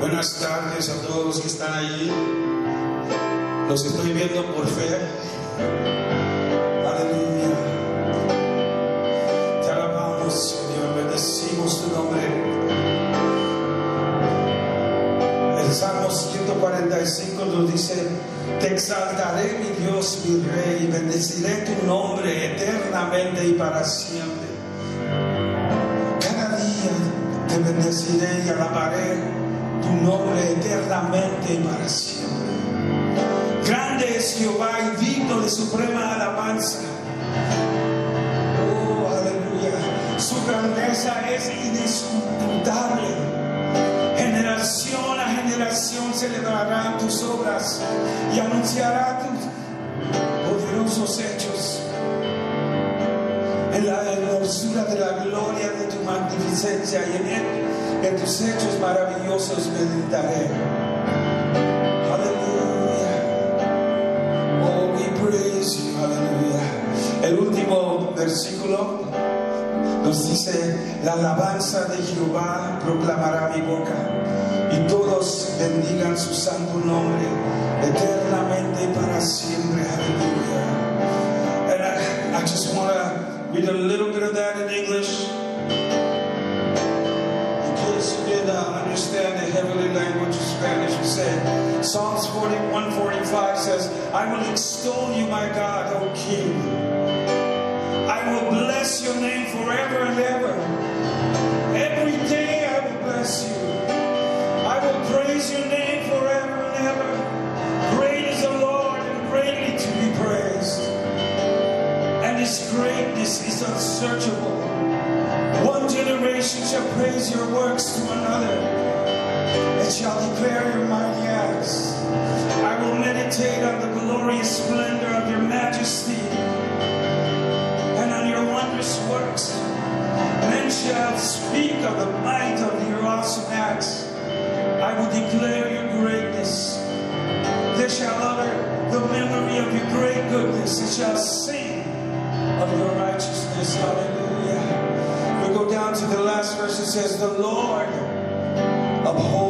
Buenas tardes a todos los que están allí. Los estoy viendo por fe. Aleluya. Te alabamos, Señor. Bendecimos tu nombre. El Salmo 145 nos dice, te exaltaré mi Dios, mi Rey, bendeciré tu nombre eternamente y para siempre. Cada día te bendeciré y alabaré tu nombre eternamente y para siempre. Grande es Jehová y digno de suprema alabanza. Oh, aleluya. Su grandeza es indiscutible. Generación a generación celebrarán tus obras y anunciará tus poderosos hechos. En la hermosura de la gloria de tu magnificencia y en él en tus hechos maravillosos meditaré. Aleluya. Oh, we praise you. Aleluya. El último versículo nos dice, la alabanza de Jehová proclamará mi boca y todos bendigan su santo nombre eternamente y para siempre. Aleluya. And I, I just want to read a little bit of that in English. Understand the heavenly language of Spanish, he said, Psalms 41 45 says, I will extol you, my God, O King. I will bless your name forever and ever. Every day I will bless you. I will praise your name forever and ever. Great is the Lord and greatly to be praised. And his greatness is unsearchable. One generation shall praise your works to another and shall declare your mighty acts. I will meditate on the glorious splendor of your majesty and on your wondrous works. Men shall speak of the might of your awesome acts. I will declare your greatness. They shall utter the memory of your great goodness. They shall sing of your righteousness. Hallelujah. We go down to the last verse. It says, The Lord upholds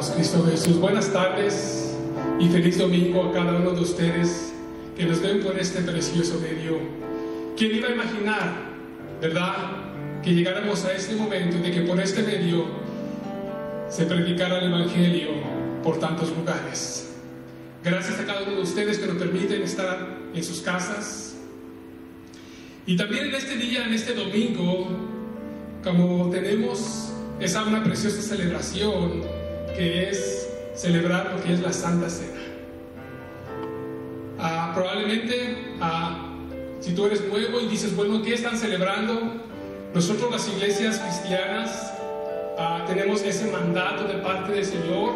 damos, Cristo Jesús. Buenas tardes y feliz domingo a cada uno de ustedes que nos ven por este precioso medio. ¿Quién iba a imaginar, verdad, que llegáramos a este momento de que por este medio se predicara el Evangelio por tantos lugares? Gracias a cada uno de ustedes que nos permiten estar en sus casas. Y también en este día, en este domingo, como tenemos esa una preciosa celebración que es celebrar lo que es la Santa Cena. Ah, probablemente, ah, si tú eres nuevo y dices, bueno, ¿qué están celebrando? Nosotros las iglesias cristianas ah, tenemos ese mandato de parte del Señor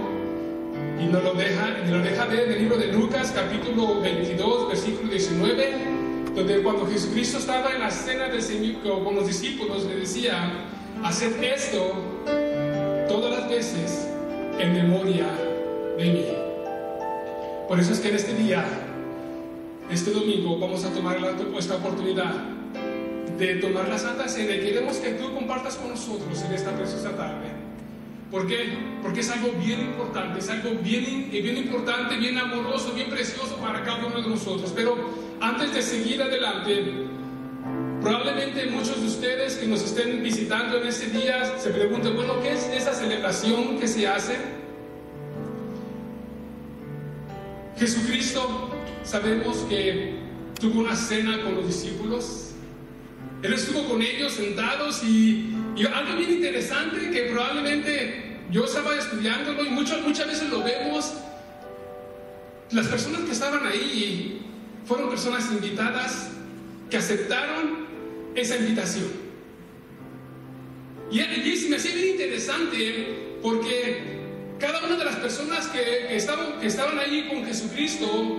y nos lo deja, nos lo deja ver en el libro de Lucas, capítulo 22, versículo 19, donde cuando Jesucristo estaba en la cena del Señor con los discípulos, le decía, haced esto todas las veces en memoria de mí. Por eso es que en este día, este domingo, vamos a tomar esta oportunidad de tomar la Santa Cena y queremos que tú compartas con nosotros en esta preciosa tarde. ¿Por qué? Porque es algo bien importante, es algo bien, bien importante, bien amoroso, bien precioso para cada uno de nosotros. Pero antes de seguir adelante, probablemente muchos de ustedes que nos estén visitando en este día se pregunten, bueno, ¿qué es esa celebración que se hace? Jesucristo, sabemos que tuvo una cena con los discípulos. Él estuvo con ellos sentados y, y algo bien interesante que probablemente yo estaba estudiándolo y muchas, muchas veces lo vemos. Las personas que estaban ahí fueron personas invitadas que aceptaron esa invitación. Y, y me hacía bien interesante porque cada una de las personas que, estaban, que ahí con Jesucristo,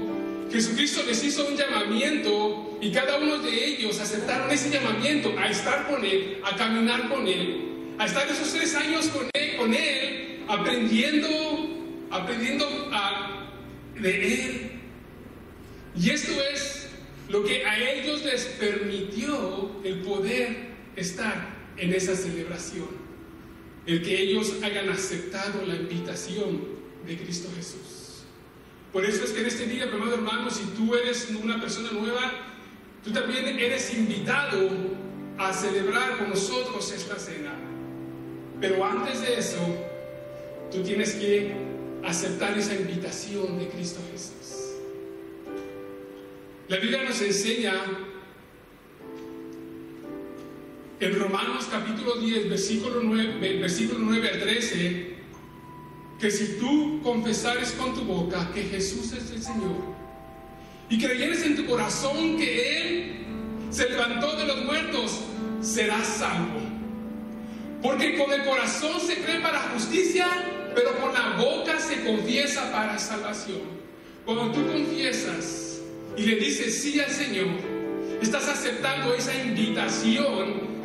Jesucristo les hizo un llamamiento y cada uno de ellos aceptaron ese llamamiento a estar con Él, a caminar con Él, a estar esos tres años con Él, con él aprendiendo, aprendiendo de Él. Y esto es lo que a ellos les permitió el poder estar en esa celebración, el que ellos hayan aceptado la invitación de Cristo Jesús. Por eso es que en este día, amado hermano, si tú eres una persona nueva, tú también eres invitado a celebrar con nosotros esta cena. Pero antes de eso, tú tienes que aceptar esa invitación de Cristo Jesús. La Biblia nos enseña en Romanos capítulo 10, versículo 9, versículo 9 al 13, que si tú confesares con tu boca que Jesús es el Señor y creyeres en tu corazón que Él se levantó de los muertos, serás salvo. Porque con el corazón se cree para justicia, pero con la boca se confiesa para salvación. Cuando tú confiesas y le dices sí al Señor, estás aceptando esa invitación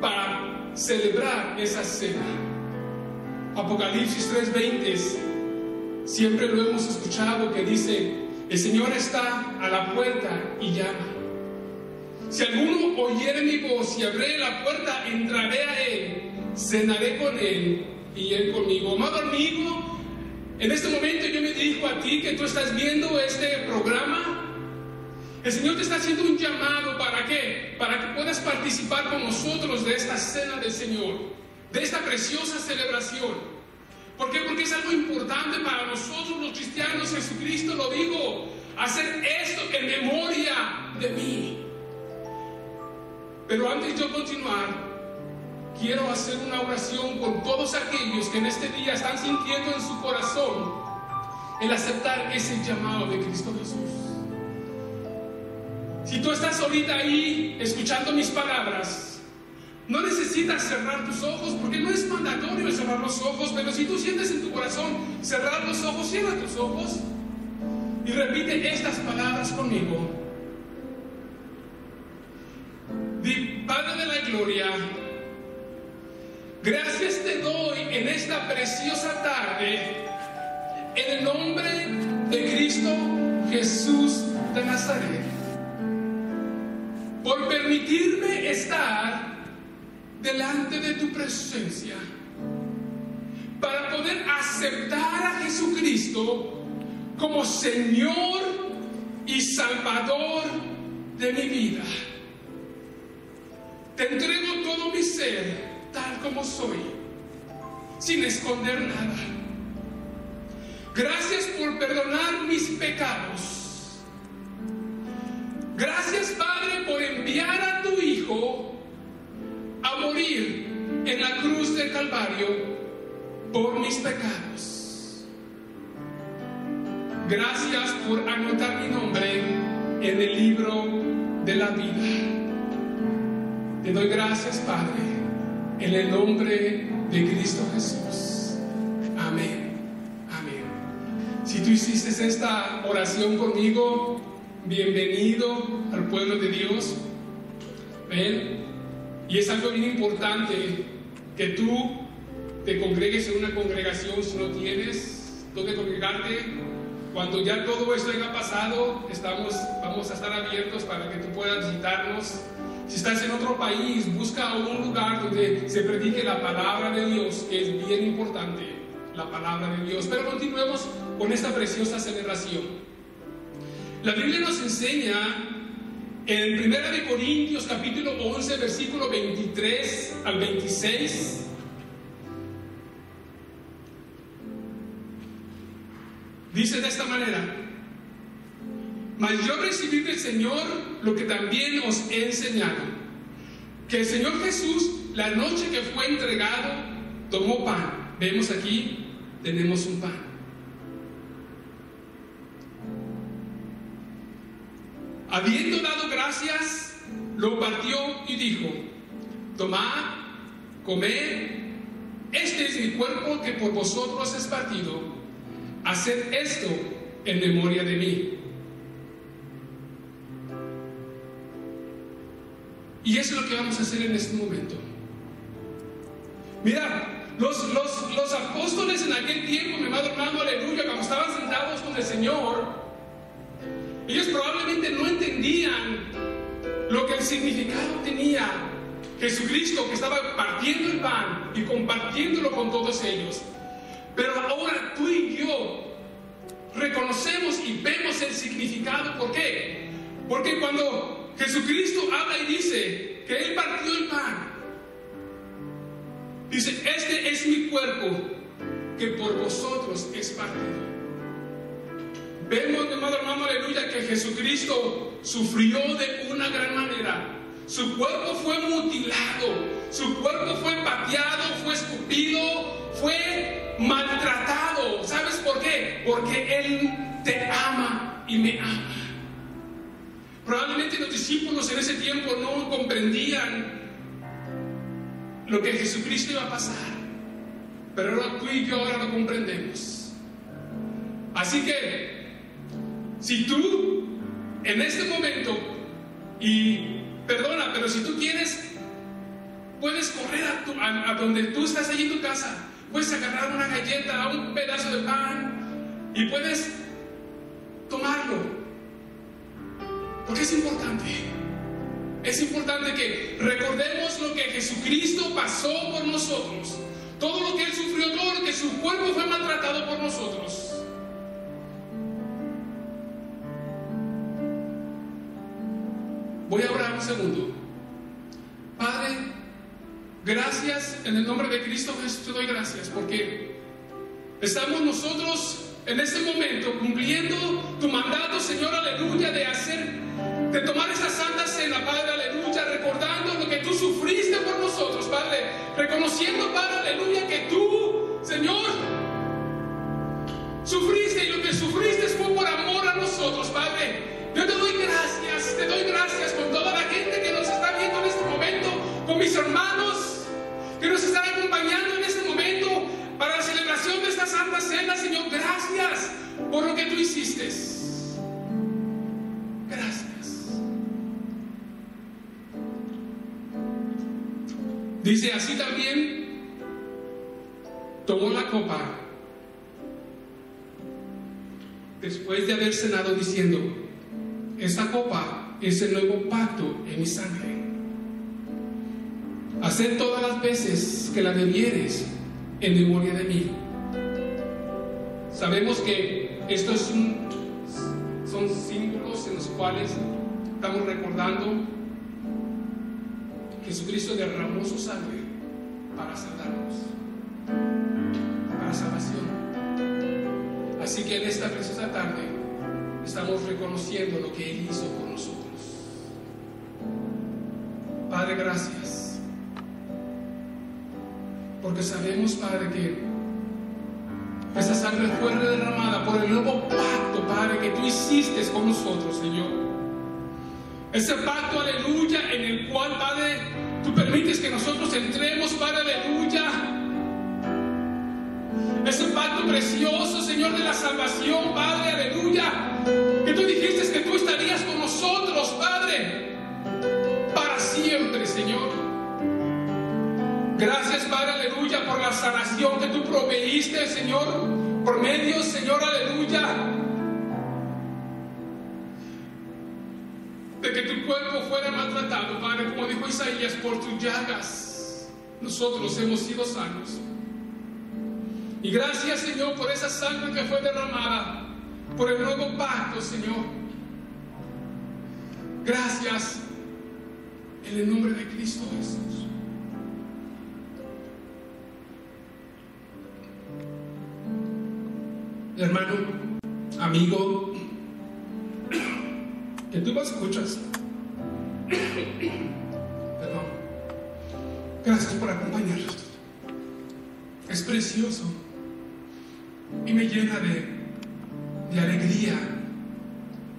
para celebrar esa cena. Apocalipsis 3:20, siempre lo hemos escuchado que dice, el Señor está a la puerta y llama. Si alguno oyere mi voz y abre la puerta, entraré a él, cenaré con él y él conmigo. Amado amigo, en este momento yo me dirijo a ti que tú estás viendo este programa. El Señor te está haciendo un llamado para qué? Para que puedas participar con nosotros de esta cena del Señor, de esta preciosa celebración. ¿Por qué? Porque es algo importante para nosotros los cristianos. Jesucristo lo dijo, hacer esto en memoria de mí. Pero antes de yo continuar, quiero hacer una oración con todos aquellos que en este día están sintiendo en su corazón el aceptar ese llamado de Cristo Jesús. Si tú estás ahorita ahí escuchando mis palabras, no necesitas cerrar tus ojos porque no es mandatorio cerrar los ojos, pero si tú sientes en tu corazón cerrar los ojos, cierra tus ojos y repite estas palabras conmigo. Di, Padre de la Gloria, gracias te doy en esta preciosa tarde en el nombre de Cristo Jesús de Nazaret por permitirme estar delante de tu presencia para poder aceptar a Jesucristo como Señor y Salvador de mi vida. Te entrego todo mi ser como soy, sin esconder nada. Gracias por perdonar mis pecados. Gracias Padre por enviar a tu Hijo a morir en la cruz del Calvario por mis pecados. Gracias por anotar mi nombre en el libro de la vida. Te doy gracias, Padre, en el nombre de Cristo Jesús. Amén. Amén. Si tú hiciste esta oración conmigo, bienvenido al pueblo de Dios. Ven. Y es algo bien importante que tú te congregues en una congregación si no tienes donde congregarte. Cuando ya todo esto haya pasado, estamos, vamos a estar abiertos para que tú puedas visitarnos. Si estás en otro país, busca un lugar donde se predique la palabra de Dios, que es bien importante, la palabra de Dios. Pero continuemos con esta preciosa celebración. La Biblia nos enseña en 1 Corintios capítulo 11, versículo 23 al 26, dice de esta manera, mas yo recibí del Señor lo que también os he enseñado, que el Señor Jesús, la noche que fue entregado, tomó pan. Vemos aquí, tenemos un pan. Habiendo dado gracias, lo partió y dijo, tomad, comed, este es mi cuerpo que por vosotros es partido, haced esto en memoria de mí. Y eso es lo que vamos a hacer en este momento. Mira, los, los, los apóstoles en aquel tiempo, mi amado hermano, aleluya, cuando estaban sentados con el Señor, ellos probablemente no entendían lo que el significado tenía Jesucristo que estaba partiendo el pan y compartiéndolo con todos ellos. Pero ahora tú y yo reconocemos y vemos el significado. ¿Por qué? Porque cuando Jesucristo habla y dice que Él partió el pan, dice, este es mi cuerpo que por vosotros es partido. Vemos, amado hermano, aleluya, que Jesucristo sufrió de una gran manera. Su cuerpo fue mutilado, su cuerpo fue pateado, fue escupido, fue maltratado. ¿Sabes por qué? Porque Él te ama y me ama. Probablemente los discípulos en ese tiempo no comprendían lo que Jesucristo iba a pasar. Pero ahora tú y yo ahora lo comprendemos. Así que si tú en este momento, y perdona, pero si tú quieres, puedes correr a, donde tú estás allí en tu casa, puedes agarrar una galleta, un pedazo de pan y puedes tomarlo. Porque es importante. Es importante que recordemos lo que Jesucristo pasó por nosotros. Todo lo que Él sufrió, todo lo que su cuerpo fue maltratado por nosotros. Voy a orar un segundo. Padre, gracias en el nombre de Cristo Jesús, te doy gracias porque estamos nosotros en este momento cumpliendo tu mandato, Señor, aleluya, de hacer, de tomar esta santa cena, Padre, aleluya, recordando lo que tú sufriste por nosotros, Padre, reconociendo, Padre, aleluya, que tú, Señor, sufriste y lo que sufriste fue por amor a nosotros, Padre. Después de haber cenado diciendo, esta copa es el nuevo pacto en mi sangre. Haced todas las veces que la bebieres en memoria de mí. Sabemos que estos son símbolos en los cuales estamos recordando Jesucristo derramó su sangre para salvarnos, para salvación. Así que en esta preciosa tarde estamos reconociendo lo que Él hizo por nosotros. Padre, gracias. Porque sabemos, Padre, que esa sangre fue derramada por el nuevo pacto, Padre, que tú hiciste con nosotros, Señor. Ese pacto, aleluya, en el cual, Padre, tú permites que nosotros entremos, Padre, aleluya. Ese pacto precioso, Señor, de la salvación, Padre, aleluya. Que tú dijiste que tú estarías con nosotros, Padre, para siempre, Señor. Gracias, Padre, aleluya, por la sanación que tú proveíste, Señor, por medio, Señor, aleluya de que tu cuerpo fuera maltratado, Padre, como dijo Isaías, por tus llagas nosotros hemos sido sanos. Y gracias, Señor, por esa sangre que fue derramada, por el nuevo pacto, Señor. Gracias en el nombre de Cristo Jesús. Hermano, amigo, que tú me escuchas. Perdón. Gracias por acompañarnos. Es precioso y me llena de, de alegría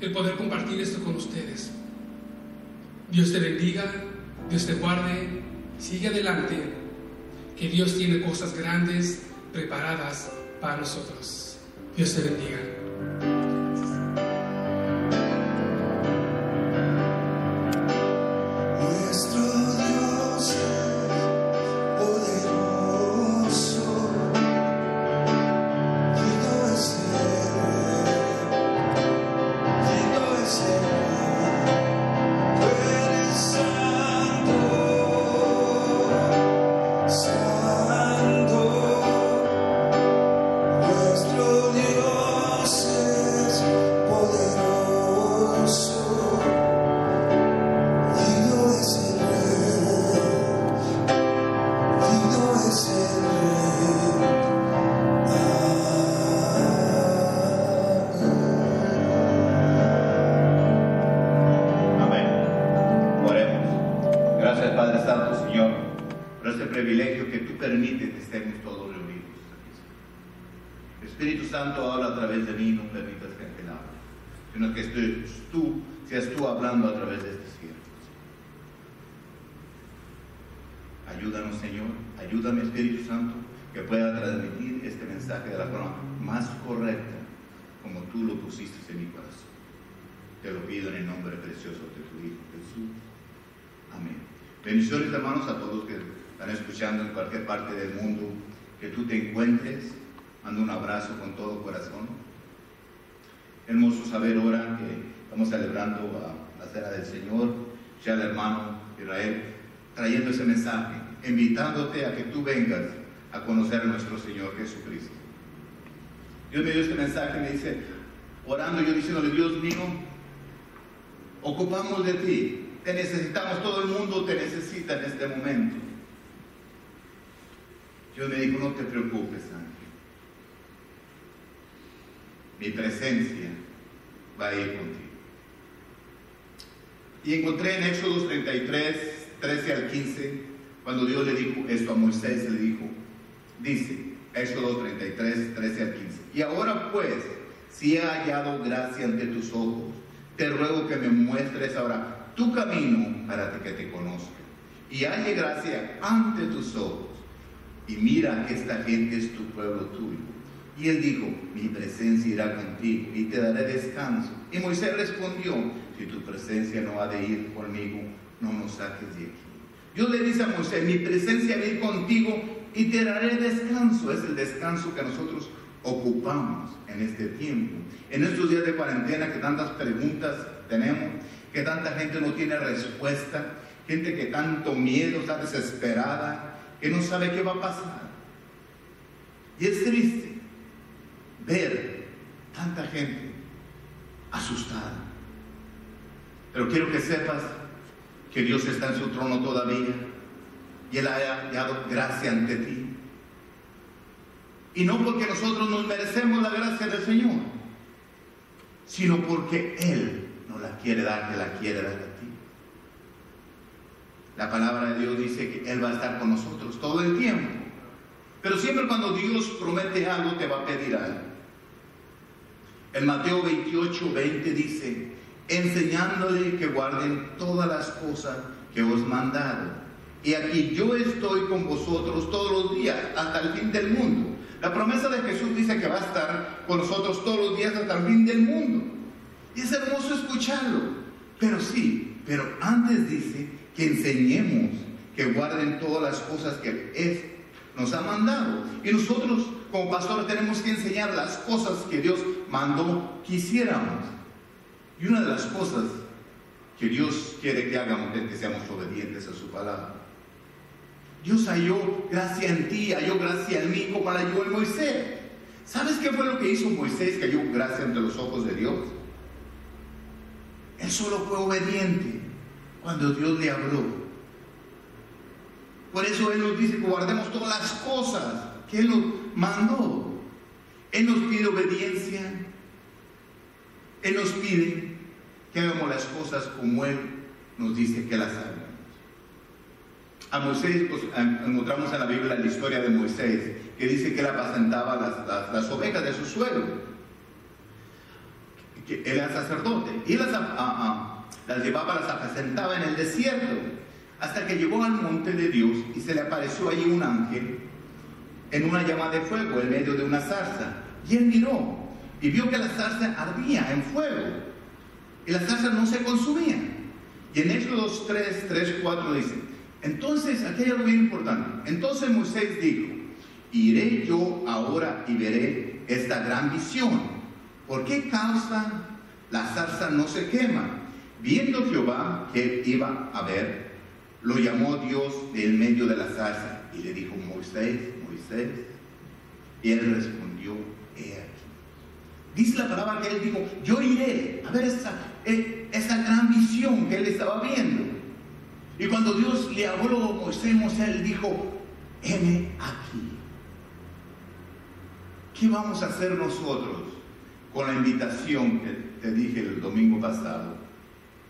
el poder compartir esto con ustedes. Dios te bendiga, Dios te guarde, sigue adelante, que Dios tiene cosas grandes preparadas para nosotros. Dios te bendiga. Bendiciones hermanos a todos que están escuchando en cualquier parte del mundo, que tú te encuentres. Mando un abrazo con todo corazón. Hermoso saber ahora que estamos celebrando la cena del Señor, ya el hermano Israel, trayendo ese mensaje, invitándote a que tú vengas a conocer a nuestro Señor Jesucristo. Dios me dio este mensaje, me dice, orando yo diciéndole, Dios mío, ocupamos de ti, te necesitamos, todo el mundo te necesita en este momento. Yo me digo, no te preocupes, Ángel. Mi presencia va a ir contigo. Y encontré en Éxodo 33, 13 al 15, cuando Dios le dijo esto a Moisés, le dijo, dice, Éxodo 33, 13 al 15, y ahora pues, si he hallado gracia ante tus ojos, te ruego que me muestres ahora tu camino para que te conozca y halle gracia ante tus ojos. Y mira que esta gente es tu pueblo tuyo. Y él dijo, mi presencia irá contigo y te daré descanso. Y Moisés respondió, si tu presencia no ha de ir conmigo, no nos saques de aquí. Dios le dice a Moisés, mi presencia va a ir contigo y te daré descanso. Es el descanso que nosotros ocupamos en este tiempo. En estos días de cuarentena que tantas preguntas tenemos, que tanta gente no tiene respuesta, gente que tanto miedo, está desesperada, que no sabe qué va a pasar. Y es triste ver tanta gente asustada. Pero quiero que sepas que Dios está en su trono todavía y Él ha dado gracia ante ti. Y no porque nosotros nos merecemos la gracia del Señor, sino porque Él nos la quiere dar, que la quiere dar a ti. La palabra de Dios dice que Él va a estar con nosotros todo el tiempo. Pero siempre cuando Dios promete algo, te va a pedir algo. En Mateo 28, 20 dice, enseñándole que guarden todas las cosas que os mandado. Y aquí yo estoy con vosotros todos los días, hasta el fin del mundo. La promesa de Jesús dice que va a estar con nosotros todos los días hasta el fin del mundo. Y es hermoso escucharlo. Pero sí, pero antes dice que enseñemos que guarden todas las cosas que es, nos ha mandado. Y nosotros como pastores tenemos que enseñar las cosas que Dios mandó que hiciéramos. Y una de las cosas que Dios quiere que hagamos es que seamos obedientes a su palabra. Dios halló gracia en ti, halló gracia en mí como la halló en Moisés. ¿Sabes qué fue lo que hizo Moisés que halló gracia entre los ojos de Dios? Él solo fue obediente cuando Dios le habló. Por eso Él nos dice que guardemos todas las cosas que Él nos mandó. Él nos pide obediencia. Él nos pide que hagamos las cosas como Él nos dice que las hagamos. A Moisés, pues, encontramos en la Biblia la historia de Moisés, que dice que él apacentaba las, las, ovejas de su suelo. Que él era sacerdote. Y las, las llevaba, las apacentaba en el desierto, hasta que llegó al monte de Dios y se le apareció allí un ángel en una llama de fuego en medio de una zarza. Y él miró y vio que la zarza ardía en fuego y la zarza no se consumía. Y en Éxodo 3, 3, 4 dice, entonces, aquí hay algo bien importante. Entonces Moisés dijo, iré yo ahora y veré esta gran visión. ¿Por qué causa la zarza no se quema? Viendo Jehová que iba a ver, lo llamó Dios del medio de la zarza y le dijo, Moisés, Moisés. Y él respondió, he aquí. Dice la palabra que él dijo, yo iré a ver esa, eh, esa gran visión que él estaba viendo. Y cuando Dios le habló a Moisés, Moisés dijo, heme aquí. ¿Qué vamos a hacer nosotros con la invitación que te dije el domingo pasado?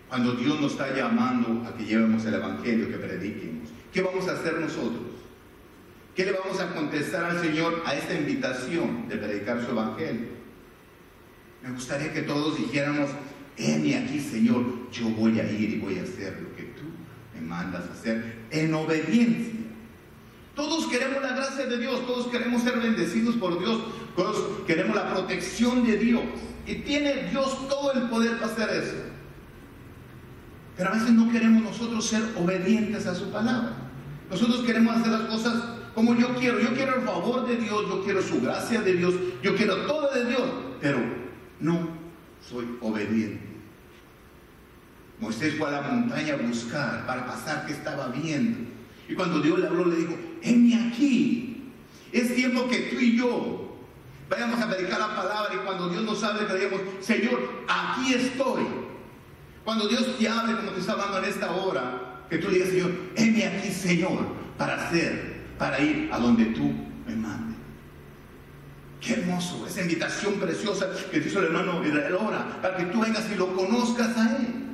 Cuando Dios nos está llamando a que llevemos el Evangelio, que prediquemos. ¿Qué vamos a hacer nosotros? ¿Qué le vamos a contestar al Señor a esta invitación de predicar su Evangelio? Me gustaría que todos dijéramos, heme aquí, Señor, yo voy a ir y voy a hacer lo que tú me mandas hacer en obediencia. Todos queremos la gracia de Dios, todos queremos ser bendecidos por Dios, todos queremos la protección de Dios. Y tiene Dios todo el poder para hacer eso. Pero a veces no queremos nosotros ser obedientes a su palabra. Nosotros queremos hacer las cosas como yo quiero. Yo quiero el favor de Dios, yo quiero su gracia de Dios, yo quiero todo de Dios, pero no soy obediente. Moisés fue a la montaña a buscar para pasar que estaba viendo. Y cuando Dios le habló, le dijo, heme aquí. Es tiempo que tú y yo vayamos a predicar la palabra y cuando Dios nos hable, que digamos, Señor, aquí estoy. Cuando Dios te hable como te está hablando en esta hora, que tú digas, Señor, heme aquí, Señor, para hacer, para ir a donde tú me mandes. Qué hermoso, esa invitación preciosa que te hizo el hermano Israel ahora, para que tú vengas y lo conozcas a Él.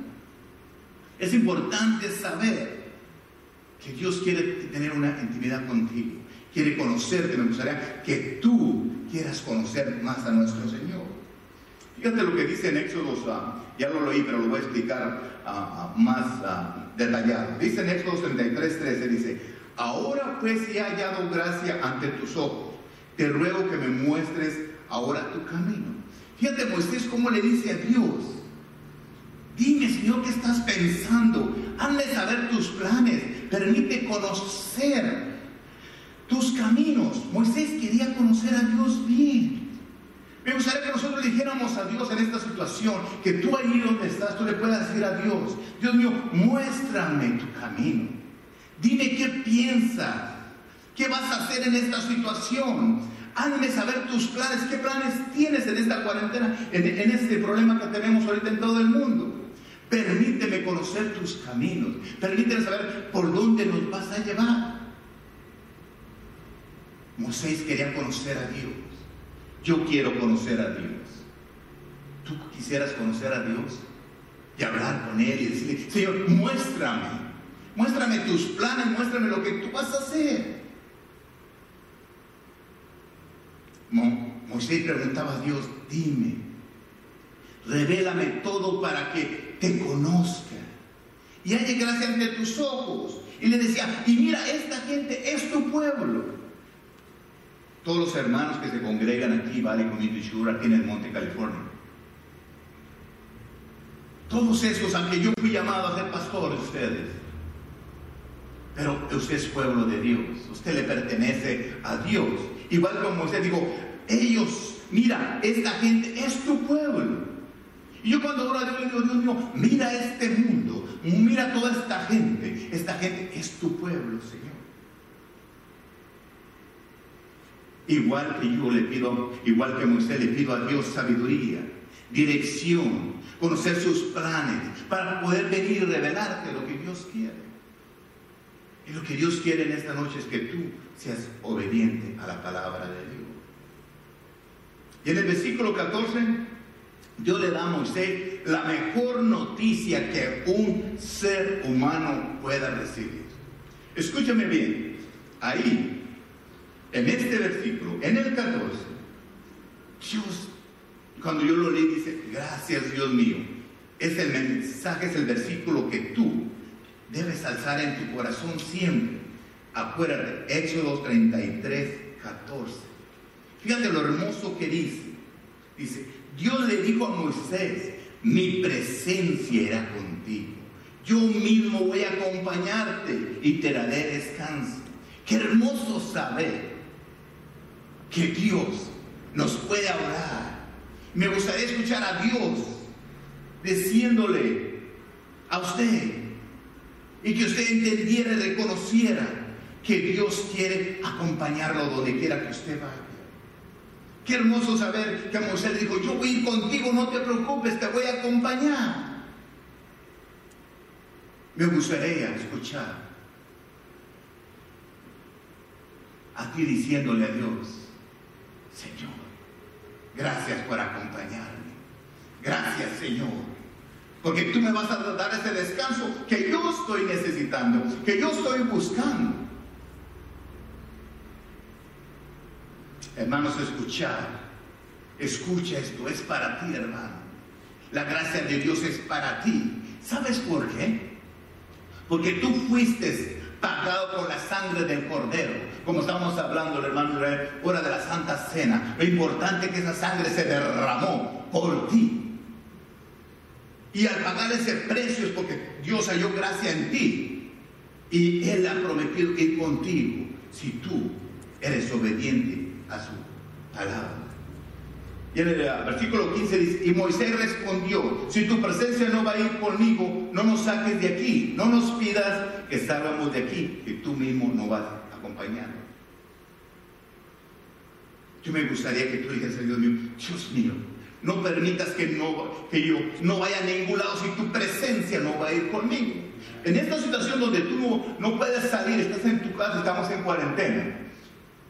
Es importante saber que Dios quiere tener una intimidad contigo, quiere conocerte. Me gustaría que tú quieras conocer más a nuestro Señor. Fíjate lo que dice en Éxodo, ya lo leí, pero lo voy a explicar uh, más uh, detallado. Dice en Éxodo 33, 13, dice, ahora pues si he hallado gracia ante tus ojos, te ruego que me muestres ahora tu camino. Fíjate Moisés cómo le dice a Dios, Dime, Señor, ¿qué estás pensando? Hazme saber tus planes. Permite conocer tus caminos. Moisés quería conocer a Dios bien. Me gustaría que nosotros dijéramos a Dios en esta situación, que tú ahí donde estás, tú le puedas decir a Dios, Dios mío, muéstrame tu camino. Dime qué piensas, qué vas a hacer en esta situación. Hazme saber tus planes, qué planes tienes en esta cuarentena, en, en este problema que tenemos ahorita en todo el mundo. Permíteme conocer tus caminos. Permíteme saber por dónde nos vas a llevar. Moisés quería conocer a Dios. Yo quiero conocer a Dios. ¿Tú quisieras conocer a Dios? Y hablar con Él y decirle, Señor, muéstrame. Muéstrame tus planes, muéstrame lo que tú vas a hacer. Moisés preguntaba a Dios, dime, revélame todo para que te conozca y haya gracia ante tus ojos. Y le decía, y mira, esta gente es tu pueblo. Todos los hermanos que se congregan aquí, Vale Community Shura, aquí en el Monte California. Todos esos, aunque yo fui llamado a ser pastor de ustedes, pero usted es pueblo de Dios, usted le pertenece a Dios. Igual como usted dijo, ellos, mira, esta gente es tu pueblo. Y yo cuando oro a Dios le digo, Dios mío, mira este mundo, mira toda esta gente. Esta gente es tu pueblo, Señor. Igual que yo le pido, igual que Moisés le pido a Dios sabiduría, dirección, conocer sus planes, para poder venir y revelarte lo que Dios quiere. Y lo que Dios quiere en esta noche es que tú seas obediente a la palabra de Dios. Y en el versículo 14 Dios le da a Moisés la mejor noticia que un ser humano pueda recibir. Escúchame bien, ahí, en este versículo, en el 14, Dios, cuando yo lo leí, dice, gracias Dios mío. Es el mensaje, es el versículo que tú debes alzar en tu corazón siempre. Acuérdate, Éxodo 33, 14. Fíjate lo hermoso que dice. Dice, Dios le dijo a Moisés, mi presencia era contigo. Yo mismo voy a acompañarte y te daré descanso. Qué hermoso saber que Dios nos puede hablar. Me gustaría escuchar a Dios diciéndole a usted y que usted entendiera y reconociera que Dios quiere acompañarlo donde quiera que usted vaya. Qué hermoso saber que Moisés dijo, yo voy contigo, no te preocupes, te voy a acompañar. Me gustaría escuchar a ti diciéndole a Dios, Señor, gracias por acompañarme. Gracias, Señor. Porque tú me vas a dar ese descanso que yo estoy necesitando, que yo estoy buscando. Hermanos, escuchar. Escucha esto, es para ti, hermano. La gracia de Dios es para ti. ¿Sabes por qué? Porque tú fuiste pagado por la sangre del cordero. Como estamos hablando, hermano hora de la Santa Cena. Lo importante es que esa sangre se derramó por ti. Y al pagar ese precio es porque Dios halló gracia en ti. Y Él ha prometido ir contigo si tú eres obediente a su palabra. Y en el versículo 15 dice, y Moisés respondió, si tu presencia no va a ir conmigo, no nos saques de aquí, no nos pidas que salgamos de aquí, que tú mismo no vas a acompañar. Yo me gustaría que tú dijeras, Dios mío, Dios mío, no permitas que, no, que yo no vaya a ningún lado si tu presencia no va a ir conmigo. En esta situación donde tú no, no puedes salir, estás en tu casa, estamos en cuarentena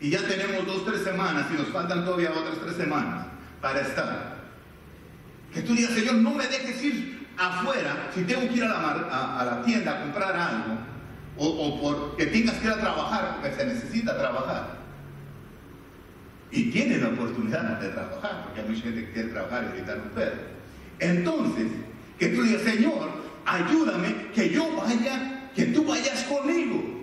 y ya tenemos dos, tres semanas y nos faltan todavía otras tres semanas para estar. Que tú digas, Señor, no me dejes ir afuera si tengo que ir a la, a, la tienda a comprar algo o, o porque tengas que ir a trabajar porque se necesita trabajar. Y tiene la oportunidad de trabajar, porque hay mucha gente que quiere trabajar y ahorita no puede. Entonces, que tú digas, Señor, ayúdame que yo vaya, que tú vayas conmigo.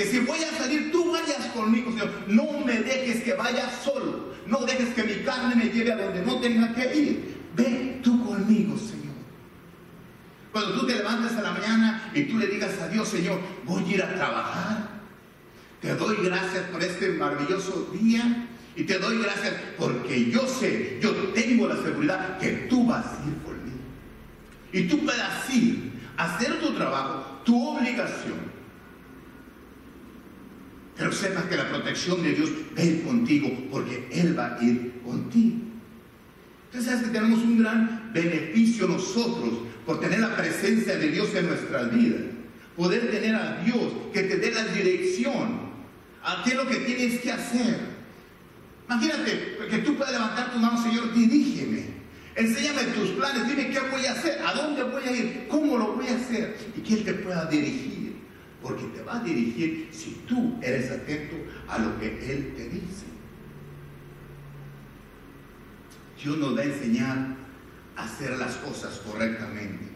Que si voy a salir, tú vayas conmigo, Señor. No me dejes que vaya solo. No dejes que mi carne me lleve a donde no tenga que ir. Ve tú conmigo, Señor. Cuando tú te levantes a la mañana y tú le digas a Dios, Señor, voy a ir a trabajar. Te doy gracias por este maravilloso día. Y te doy gracias porque yo sé, yo tengo la seguridad que tú vas a ir mí. Y tú puedas ir a hacer tu trabajo, tu obligación. Pero sepas que la protección de Dios va ir contigo porque Él va a ir contigo. Entonces sabes que tenemos un gran beneficio nosotros por tener la presencia de Dios en nuestras vidas. Poder tener a Dios que te dé la dirección a qué es lo que tienes que hacer. Imagínate que tú puedas levantar tu mano, Señor, dirígeme. Enséñame tus planes, dime qué voy a hacer, a dónde voy a ir, cómo lo voy a hacer y que Él te pueda dirigir. Porque te va a dirigir si tú eres atento a lo que Él te dice. Dios nos va a enseñar a hacer las cosas correctamente.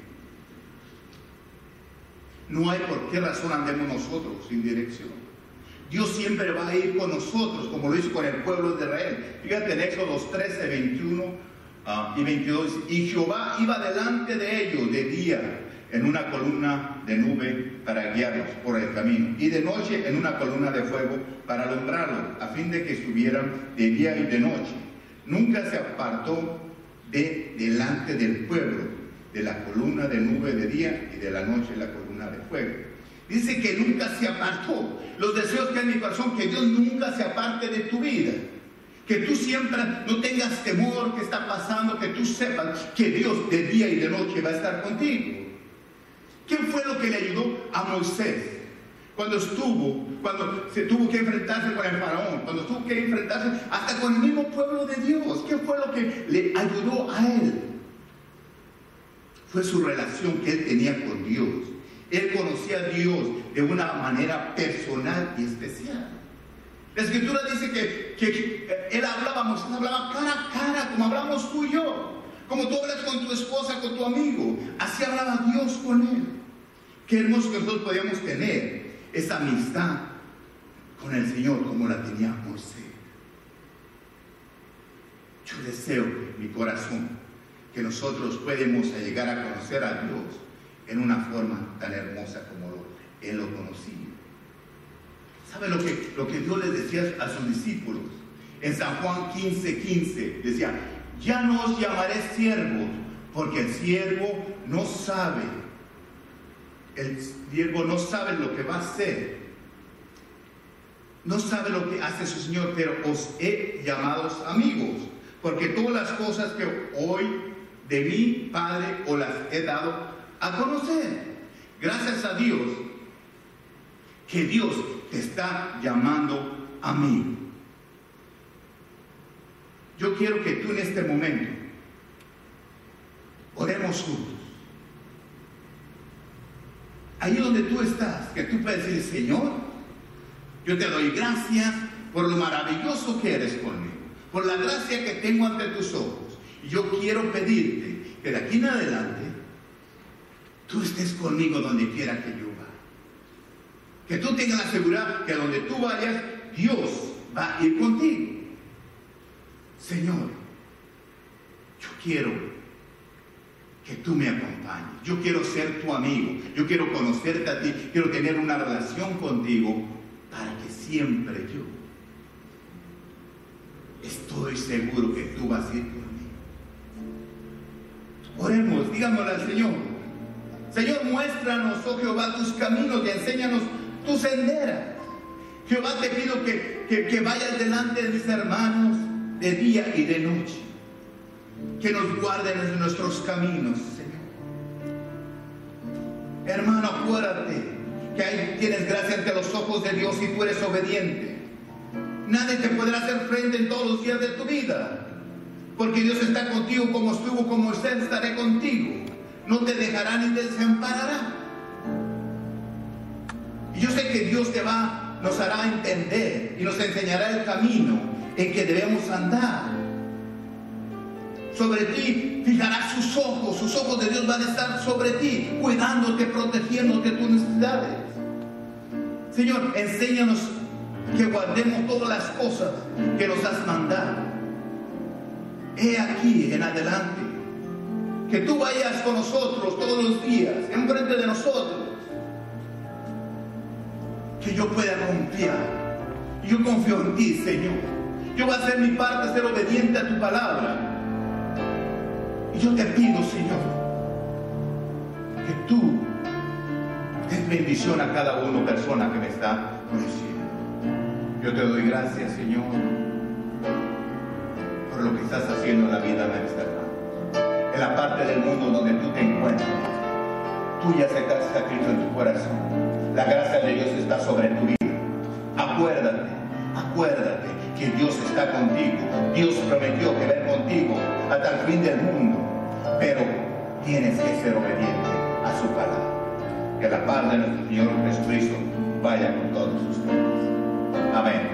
No hay por qué razón andemos nosotros sin dirección. Dios siempre va a ir con nosotros, como lo hizo con el pueblo de Israel. Fíjate en Éxodo 13, 21 ah, y 22. Y Jehová iba delante de ellos de día en una columna de nube para guiarlos por el camino, y de noche en una columna de fuego para alumbrarlos, a fin de que estuvieran de día y de noche. Nunca se apartó de delante del pueblo, de la columna de nube de día y de la noche la columna de fuego. Dice que nunca se apartó. Los deseos que hay en mi corazón, que Dios nunca se aparte de tu vida. Que tú siempre no tengas temor que está pasando, que tú sepas que Dios de día y de noche va a estar contigo. ¿Quién fue lo que le ayudó a Moisés? Cuando estuvo, cuando se tuvo que enfrentarse con el faraón, cuando tuvo que enfrentarse hasta con el mismo pueblo de Dios. ¿Qué fue lo que le ayudó a él? Fue su relación que él tenía con Dios. Él conocía a Dios de una manera personal y especial. La escritura dice que, que, él hablaba, Moisés hablaba cara a cara, como hablamos tú y yo. Como tú hablas con tu esposa, con tu amigo. Así hablaba Dios con él. Qué hermoso que nosotros podíamos tener esa amistad con el Señor como la tenía Moisés. Yo deseo mi corazón que nosotros podemos llegar a conocer a Dios en una forma tan hermosa como lo, Él lo conocía. ¿Sabe lo que, lo que Dios les decía a sus discípulos? En San Juan 15, 15 decía, ya no os llamaré siervos, porque el siervo no sabe, el siervo no sabe lo que va a hacer, no sabe lo que hace su Señor, pero os he llamado amigos, porque todas las cosas que hoy de mi Padre os las he dado a conocer. Gracias a Dios que Dios te está llamando a mí. Yo quiero que tú en este momento oremos juntos. Ahí donde tú estás, que tú puedes decir, Señor, yo te doy gracias por lo maravilloso que eres conmigo, por la gracia que tengo ante tus ojos. Y yo quiero pedirte que de aquí en adelante tú estés conmigo donde quiera que yo vaya. Que tú tengas la seguridad que donde tú vayas, Dios va a ir contigo. Señor, yo quiero que tú me acompañes. Yo quiero ser tu amigo. Yo quiero conocerte a ti. Quiero tener una relación contigo para que siempre yo estoy seguro que tú vas a ir por. Oremos, digámosle al Señor. Señor, muéstranos, oh Jehová, tus caminos y enséñanos tu sendera. Jehová, te pido que, que vayas delante de mis hermanos de día y de noche. Que nos guarden en nuestros caminos, Señor. Hermano, acuérdate que ahí tienes gracia ante los ojos de Dios y tú eres obediente. Nadie te podrá hacer frente en todos los días de tu vida. Porque Dios está contigo como estuvo como usted estaré contigo. No te dejará ni te desamparará. Y yo sé que Dios te va, nos hará entender y nos enseñará el camino en que debemos andar. Sobre ti fijará sus ojos, sus ojos de Dios van a estar sobre ti, cuidándote, protegiéndote tus necesidades. Señor, enséñanos que guardemos todas las cosas que nos has mandado. He aquí en adelante, que tú vayas con nosotros todos los días, enfrente de nosotros, que yo pueda confiar. Yo confío en ti, Señor Yo voy a hacer mi parte, ser obediente a tu palabra. Y yo te pido, Señor, que tú des bendición a cada uno, persona que me está conociendo. Yo te doy gracias, Señor, por lo que estás haciendo en la vida de hermana. En la parte del mundo donde tú te encuentras, tú ya aceptaste a Cristo en tu corazón. La gracia de Dios está sobre tu vida. Acuérdate, acuérdate que Dios está contigo. Dios prometió que ver contigo hasta el fin del mundo. Pero tienes que ser obediente a su palabra. Que la paz de nuestro Señor Jesucristo vaya con todos ustedes. Amén.